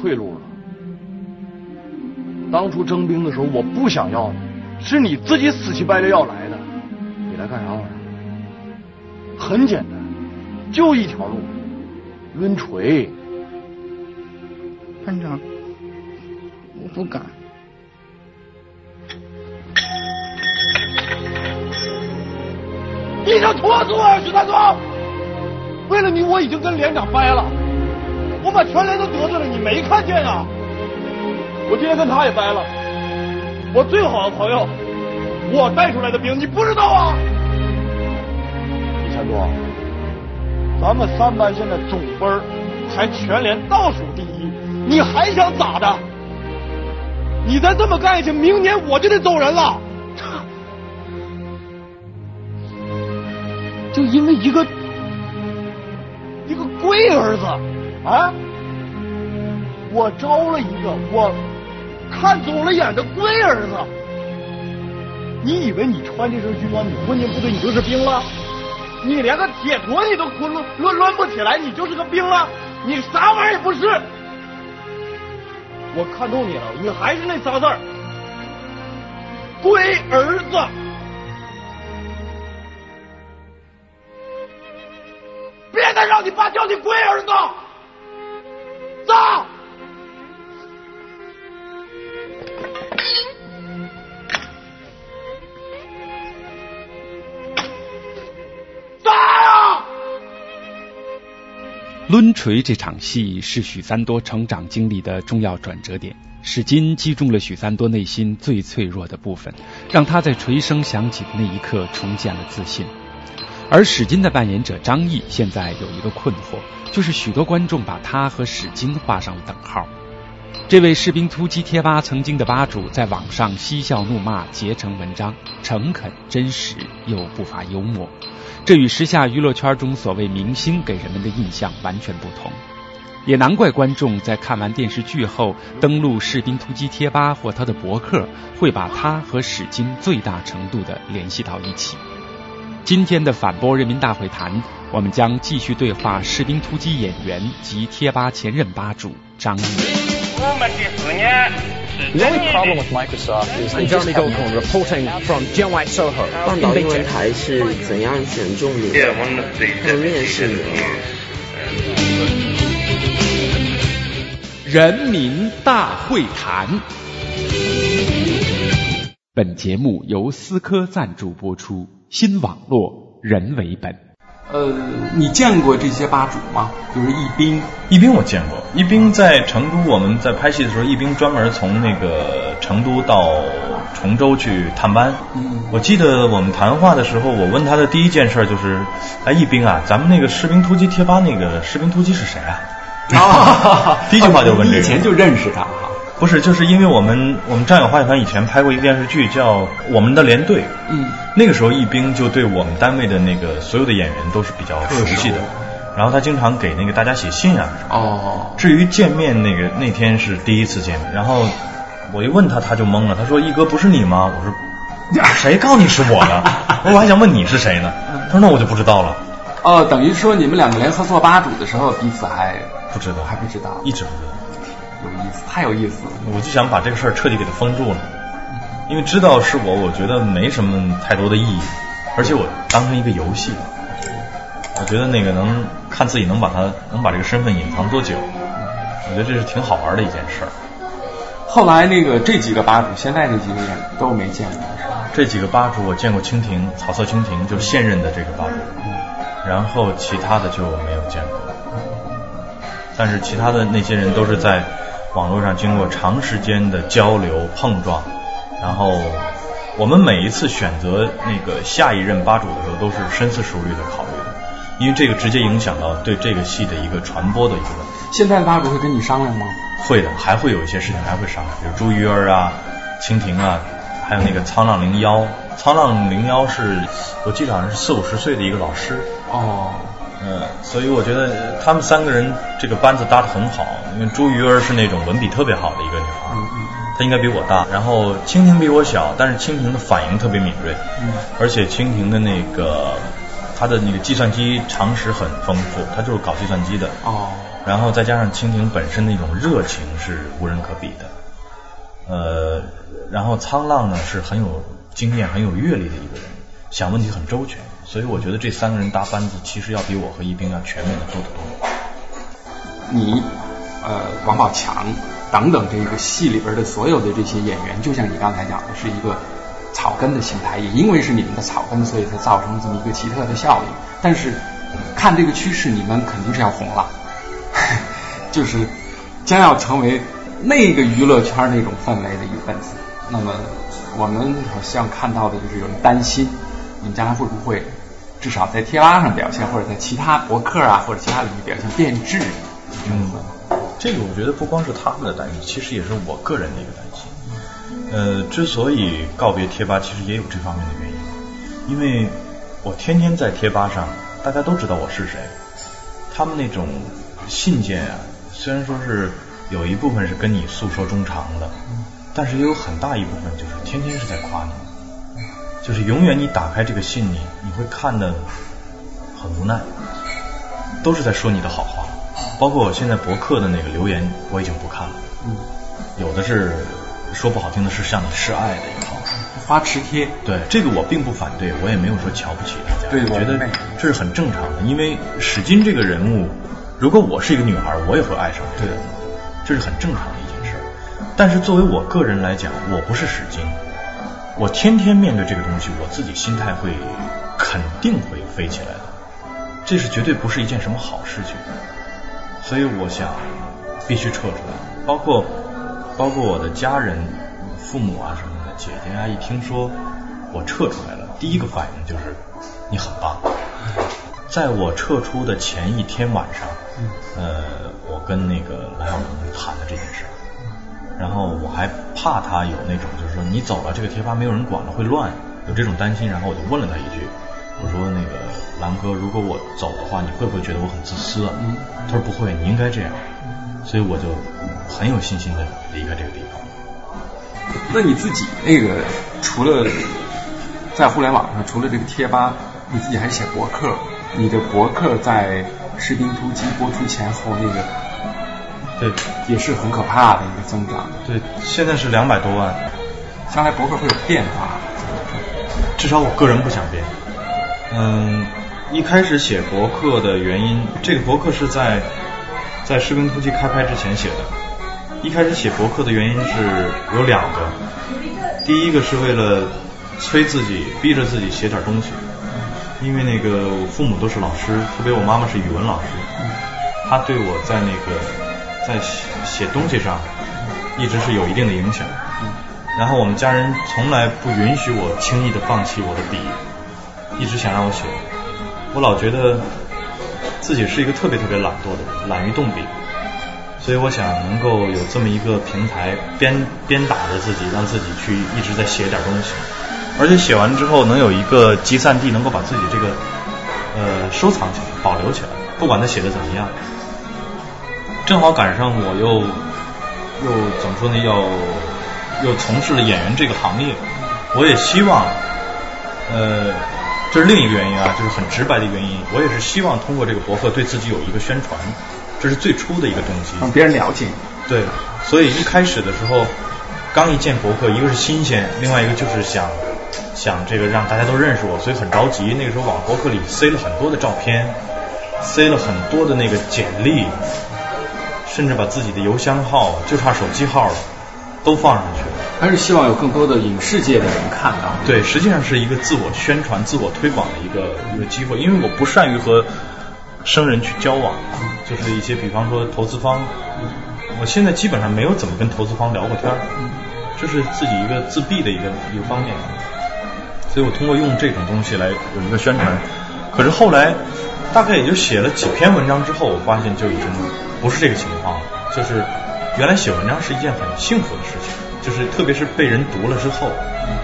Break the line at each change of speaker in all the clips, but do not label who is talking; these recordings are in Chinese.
退路了。当初征兵的时候，我不想要你，是你自己死乞白赖要来的。你来干啥玩意儿？很简单，就一条路，抡锤。
班长，我不敢。
你想拖死我，许大松！为了你，我已经跟连长掰了，我把全连都得罪了，你没看见啊？我今天跟他也掰了，我最好的朋友，我带出来的兵，你不知道啊？李三多，咱们三班现在总分排全连倒数第一，你还想咋的？你再这么干下去，明年我就得走人了。就因为一个一个龟儿子啊，我招了一个我看走了眼的龟儿子，你以为你穿这身军装，你混进部队你就是兵了？你连个铁坨你都抡抡抡不起来，你就是个兵了？你啥玩意儿也不是？我看透你了，你还是那仨字儿，龟儿子。别再让你爸叫你龟儿子，走！打！
抡锤这场戏是许三多成长经历的重要转折点，史金击中了许三多内心最脆弱的部分，让他在锤声响起的那一刻重建了自信。而史金的扮演者张译现在有一个困惑，就是许多观众把他和史金画上了等号。这位士兵突击贴吧曾经的吧主，在网上嬉笑怒骂，结成文章，诚恳真实又不乏幽默。这与时下娱乐圈中所谓明星给人们的印象完全不同。也难怪观众在看完电视剧后，登录士兵突击贴吧或他的博客，会把他和史金最大程度的联系到一起。今天的反拨人民大会谈，我们将继续对话士兵突击演员及贴吧前任吧主张毅。
我们第四年
The only problem with Microsoft is I'm Goldcorn reporting from Soho
放岛英文台是怎样选中你的？他们面试你。
人民大会谈。本节目由思科赞助播出。新网络人为本。
呃，你见过这些吧主吗？就是易兵。
易兵我见过，易兵在成都，我们在拍戏的时候，易兵专门从那个成都到崇州去探班。
嗯，
我记得我们谈话的时候，我问他的第一件事就是：“哎，易兵啊，咱们那个士兵突击贴吧那个士兵突击是谁啊？”
啊，
第一句话就问这个。
以前就认识他。
不是，就是因为我们我们战友话剧团以前拍过一个电视剧叫《我们的连队》，
嗯，
那个时候一兵就对我们单位的那个所有的演员都是比较熟悉的，然后他经常给那个大家写信啊。
哦。
至于见面那个那天是第一次见面，然后我一问他他就懵了，他说：“一哥不是你吗？”我说：“ 谁告诉你是我的？我还想问你是谁呢。”他说：“那我就不知道了。”
哦，等于说你们两个联合做吧主的时候，彼此还
不知道，
还不知道，
一直不知道。
有意思，太有意思了！
我就想把这个事儿彻底给它封住了，因为知道是我，我觉得没什么太多的意义，而且我当成一个游戏，我觉得那个能看自己能把它能把这个身份隐藏多久，我觉得这是挺好玩的一件事儿。
后来那个这几个吧主，现在这几个人都没见过，
这几个吧主我见过蜻蜓，草色蜻蜓就是现任的这个吧主，然后其他的就没有见过，但是其他的那些人都是在。网络上经过长时间的交流碰撞，然后我们每一次选择那个下一任吧主的时候，都是深思熟虑的考虑的，因为这个直接影响到对这个戏的一个传播的一个问题。
现在吧主会跟你商量吗？
会的，还会有一些事情还会商量，比如朱鱼儿啊、蜻蜓啊，还有那个沧浪零幺。沧浪零幺是我记得好像是四五十岁的一个老师。
哦。
嗯，所以我觉得他们三个人这个班子搭的很好。因为朱鱼儿是那种文笔特别好的一个女孩，她应该比我大。然后蜻蜓比我小，但是蜻蜓的反应特别敏锐，嗯而且蜻蜓的那个他的那个计算机常识很丰富，他就是搞计算机的。
哦。
然后再加上蜻蜓本身那种热情是无人可比的。呃，然后沧浪呢是很有经验、很有阅历的一个人，想问题很周全，所以我觉得这三个人搭班子，其实要比我和一冰要全面的多得多。
你呃，王宝强等等这个戏里边的所有的这些演员，就像你刚才讲的，是一个草根的形态，也因为是你们的草根，所以才造成这么一个奇特的效应。但是看这个趋势，你们肯定是要红了，就是将要成为。那个娱乐圈那种氛围的一个分子，那么我们好像看到的就是有人担心，你们将来会不会至少在贴吧上表现，或者在其他博客啊或者其他领域表现变质？
嗯，这个我觉得不光是他们的担心，其实也是我个人的一个担心。呃，之所以告别贴吧，其实也有这方面的原因，因为我天天在贴吧上，大家都知道我是谁，他们那种信件啊，虽然说是。有一部分是跟你诉说衷肠的，但是也有很大一部分就是天天是在夸你，就是永远你打开这个信，你你会看的很无奈，都是在说你的好话，包括我现在博客的那个留言我已经不看了，嗯。有的是说不好听的是向你示爱的也好，
发磁贴，
对这个我并不反对，我也没有说瞧不起大家，我觉得这是很正常的，因为史金这个人物，如果我是一个女孩，我也会爱上这个人物。这是很正常的一件事，但是作为我个人来讲，我不是史金，我天天面对这个东西，我自己心态会肯定会飞起来的，这是绝对不是一件什么好事情，所以我想必须撤出来，包括包括我的家人、父母啊什么的，姐姐啊，一听说我撤出来了，第一个反应就是你很棒，在我撤出的前一天晚上，呃。我跟那个蓝小龙谈的这件事，然后我还怕他有那种就是说你走了这个贴吧没有人管了会乱，有这种担心，然后我就问了他一句，我说那个蓝哥，如果我走的话，你会不会觉得我很自私啊？他说不会，你应该这样，所以我就很有信心的离开这个地方。
那你自己那个除了在互联网上，除了这个贴吧，你自己还写博客，你的博客在。《士兵突击》播出前后，那个
对
也是很可怕的一个增长。
对，现在是两百多万。
将来博客会有变化，
至少我个人不想变。嗯，一开始写博客的原因，这个博客是在在《士兵突击》开拍之前写的。一开始写博客的原因是有两个，第一个是为了催自己，逼着自己写点东西。因为那个我父母都是老师，特别我妈妈是语文老师，她对我在那个在写写东西上一直是有一定的影响。然后我们家人从来不允许我轻易的放弃我的笔，一直想让我写。我老觉得自己是一个特别特别懒惰的人，懒于动笔，所以我想能够有这么一个平台，鞭鞭打着自己，让自己去一直在写点东西。而且写完之后能有一个集散地，能够把自己这个呃收藏起来、保留起来，不管他写的怎么样。正好赶上我又又怎么说呢？要又从事了演员这个行业，我也希望呃这是另一个原因啊，就是很直白的原因。我也是希望通过这个博客对自己有一个宣传，这是最初的一个动机。
让别人了解。
对，所以一开始的时候，刚一建博客，一个是新鲜，另外一个就是想。想这个让大家都认识我，所以很着急。那个时候往博客里塞了很多的照片，塞了很多的那个简历，甚至把自己的邮箱号，就差手机号了，都放上去了。
还是希望有更多的影视界的人看到。
对，实际上是一个自我宣传、自我推广的一个一个机会。因为我不善于和生人去交往，就是一些比方说投资方，我现在基本上没有怎么跟投资方聊过天儿，这是自己一个自闭的一个一个方面。所以我通过用这种东西来有一个宣传，可是后来大概也就写了几篇文章之后，我发现就已经不是这个情况。就是原来写文章是一件很幸福的事情，就是特别是被人读了之后，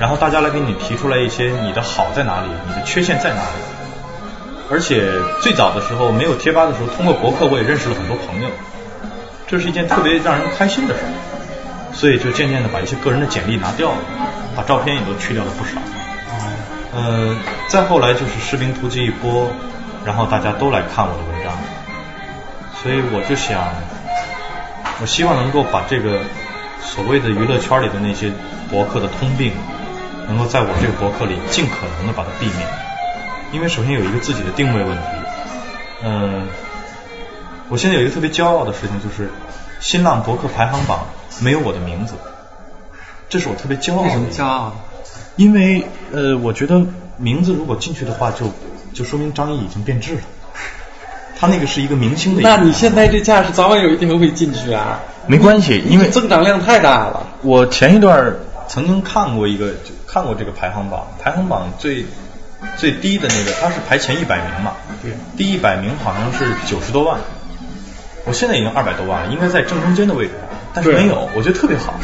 然后大家来给你提出来一些你的好在哪里，你的缺陷在哪里。而且最早的时候没有贴吧的时候，通过博客我也认识了很多朋友，这是一件特别让人开心的事儿。所以就渐渐的把一些个人的简历拿掉了，把照片也都去掉了不少。呃，再后来就是《士兵突击》一播，然后大家都来看我的文章，所以我就想，我希望能够把这个所谓的娱乐圈里的那些博客的通病，能够在我这个博客里尽可能的把它避免，因为首先有一个自己的定位问题，嗯，我现在有一个特别骄傲的事情，就是新浪博客排行榜没有我的名字，这是我特别骄傲。为
什么骄傲？
因为呃，我觉得名字如果进去的话，就就说明张译已经变质了。他那个是一个明星的。
那你现在这架势早晚有一天会进去啊？
没关系，因为
增长量太大了。
我前一段曾经看过一个，就看过这个排行榜，排行榜最最低的那个，他是排前一百名嘛？
对。
第一百名好像是九十多万，我现在已经二百多万了，应该在正中间的位置。但是没有，我觉得特别好，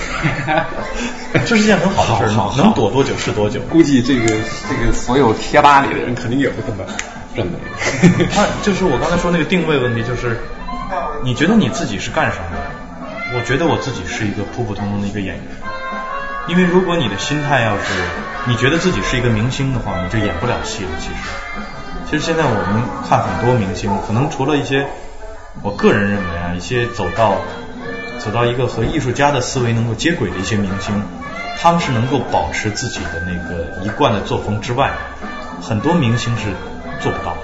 这是件很好的事儿，能躲多久是多久。
估计这个这个所有贴吧里的人肯定也会这么认为。
他就是我刚才说那个定位问题，就是你觉得你自己是干什么的？我觉得我自己是一个普普通通的一个演员。因为如果你的心态要是你觉得自己是一个明星的话，你就演不了戏了。其实，其实现在我们看很多明星，可能除了一些我个人认为啊，一些走到。走到一个和艺术家的思维能够接轨的一些明星，他们是能够保持自己的那个一贯的作风之外，很多明星是做不到。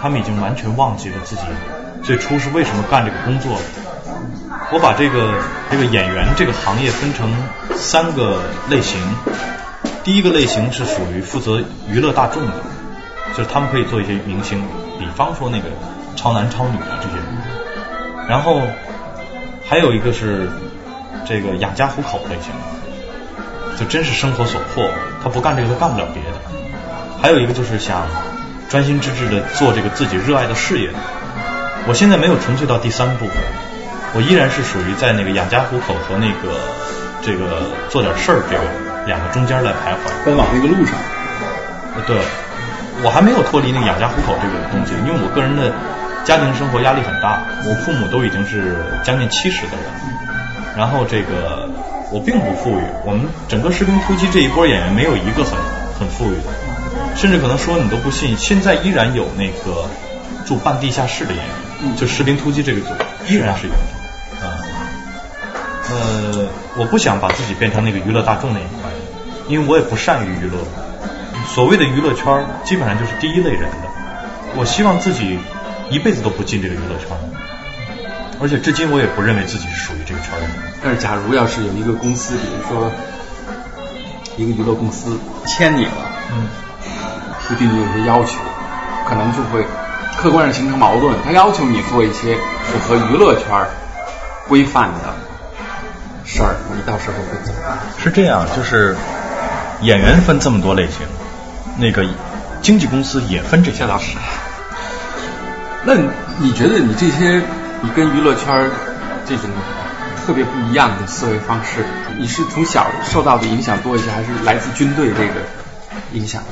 他们已经完全忘记了自己最初是为什么干这个工作。我把这个这个演员这个行业分成三个类型，第一个类型是属于负责娱乐大众的，就是他们可以做一些明星，比方说那个超男超女啊这些，然后。还有一个是这个养家糊口类型，就真是生活所迫，他不干这个他干不了别的。还有一个就是想专心致志的做这个自己热爱的事业。我现在没有纯粹到第三部分，我依然是属于在那个养家糊口和那个这个做点事儿这个两个中间在徘徊，
奔往那个路上。
对，我还没有脱离那个养家糊口这个东西，因为我个人的。家庭生活压力很大，我父母都已经是将近七十的人，然后这个我并不富裕，我们整个士兵突击这一波演员没有一个很很富裕的，甚至可能说你都不信，现在依然有那个住半地下室的演员，就士兵突击这个组依然是有的，啊，呃，我不想把自己变成那个娱乐大众那一块，因为我也不善于娱乐，所谓的娱乐圈基本上就是第一类人的，我希望自己。一辈子都不进这个娱乐圈，而且至今我也不认为自己是属于这个圈的人。
但是，假如要是有一个公司，比如说一个娱乐公司签你了，嗯，会对你有些要求，可能就会客观上形成矛盾。他要求你做一些符合娱乐圈规范的事儿，你到时候会怎么办？
是这样，就是演员分这么多类型，那个经纪公司也分这些
老师。那你觉得你这些，你跟娱乐圈这种特别不一样的思维方式，你是从小受到的影响多一些，还是来自军队这个影响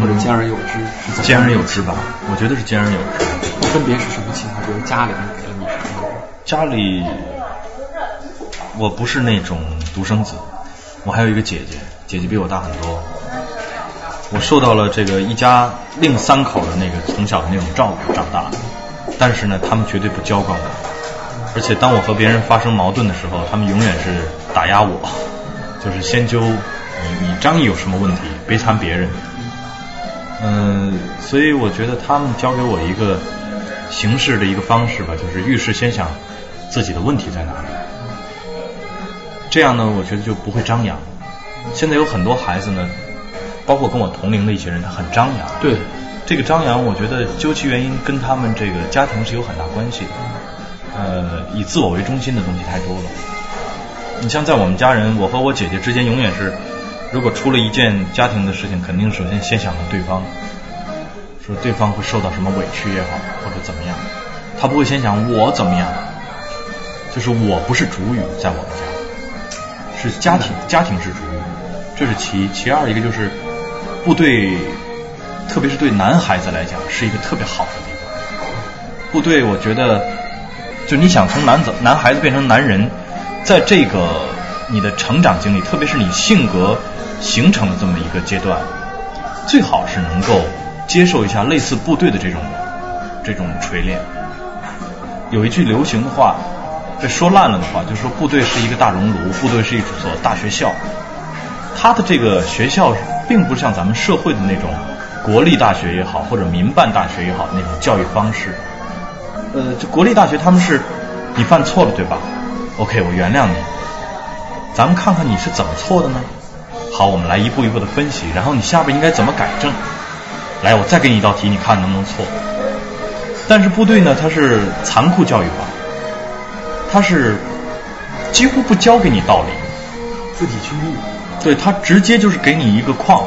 或者兼而有之？
兼而有之吧，我觉得是兼而有之。
分别是什么情况？比如家里人给了你什么？
家里，我不是那种独生子，我还有一个姐姐，姐姐比我大很多。我受到了这个一家另三口的那个从小的那种照顾长大，但是呢，他们绝对不娇惯我，而且当我和别人发生矛盾的时候，他们永远是打压我，就是先揪你，你张毅有什么问题，别谈别人。嗯，所以我觉得他们教给我一个行事的一个方式吧，就是遇事先想自己的问题在哪里，这样呢，我觉得就不会张扬。现在有很多孩子呢。包括跟我同龄的一些人，他很张扬。
对，
这个张扬，我觉得究其原因，跟他们这个家庭是有很大关系的。呃，以自我为中心的东西太多了。你像在我们家人，我和我姐姐之间永远是，如果出了一件家庭的事情，肯定首先先想到对方，说对方会受到什么委屈也好，或者怎么样，他不会先想我怎么样，就是我不是主语，在我们家，是家庭，家庭是主语，这是其一，其二一个就是。部队，特别是对男孩子来讲，是一个特别好的地方。部队，我觉得，就你想从男子、男孩子变成男人，在这个你的成长经历，特别是你性格形成的这么一个阶段，最好是能够接受一下类似部队的这种这种锤炼。有一句流行的话，这说烂了的话，就是说部队是一个大熔炉，部队是一所大学校。它的这个学校并不像咱们社会的那种国立大学也好，或者民办大学也好那种教育方式。呃，这国立大学他们是，你犯错了对吧？OK，我原谅你。咱们看看你是怎么错的呢？好，我们来一步一步的分析，然后你下边应该怎么改正？来，我再给你一道题，你看能不能错？但是部队呢，它是残酷教育法，它是几乎不教给你道理，
自己去悟。
对他直接就是给你一个矿。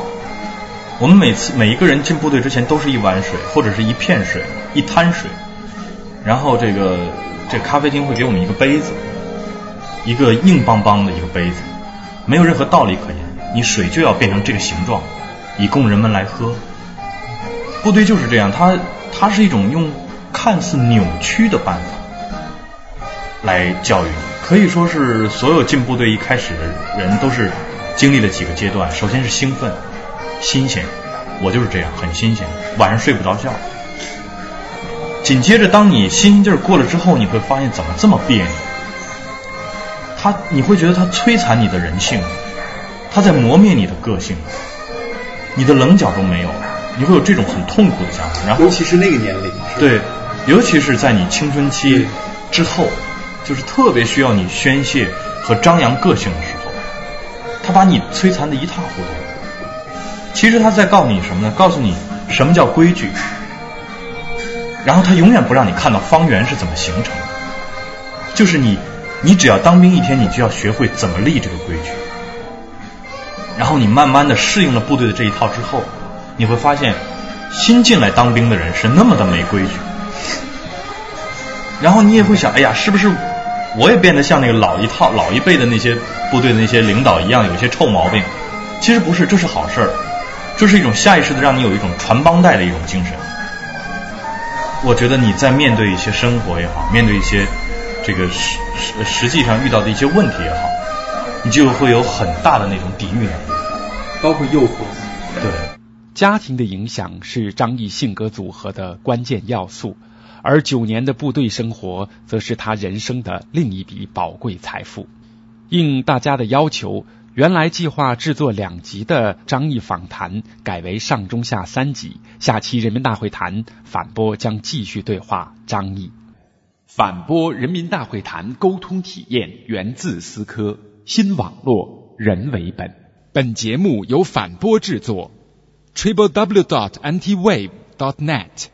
我们每次每一个人进部队之前都是一碗水或者是一片水一滩水，然后这个这咖啡厅会给我们一个杯子，一个硬邦邦的一个杯子，没有任何道理可言。你水就要变成这个形状，以供人们来喝。部队就是这样，它它是一种用看似扭曲的办法来教育你，可以说是所有进部队一开始的人都是。经历了几个阶段，首先是兴奋、新鲜，我就是这样，很新鲜，晚上睡不着觉。紧接着，当你新鲜劲儿过了之后，你会发现怎么这么别扭？他，你会觉得他摧残你的人性，他在磨灭你的个性，你的棱角都没有了，你会有这种很痛苦的想法。然后，
尤其是那个年龄，
对，尤其是在你青春期之后，就是特别需要你宣泄和张扬个性的时候。他把你摧残的一塌糊涂。其实他在告诉你什么呢？告诉你什么叫规矩。然后他永远不让你看到方圆是怎么形成的。就是你，你只要当兵一天，你就要学会怎么立这个规矩。然后你慢慢的适应了部队的这一套之后，你会发现新进来当兵的人是那么的没规矩。然后你也会想，哎呀，是不是？我也变得像那个老一套、老一辈的那些部队的那些领导一样，有些臭毛病。其实不是，这是好事儿，这是一种下意识的让你有一种传帮带的一种精神。我觉得你在面对一些生活也好，面对一些这个实实实际上遇到的一些问题也好，你就会有很大的那种抵御能力，
包括诱惑。
对，
家庭的影响是张译性格组合的关键要素。而九年的部队生活，则是他人生的另一笔宝贵财富。应大家的要求，原来计划制作两集的张译访谈，改为上中下三集。下期人民大会谈反播将继续对话张译。反播人民大会谈沟通体验源自思科新网络人为本。本节目由反播制作，triple w dot antiwave dot net。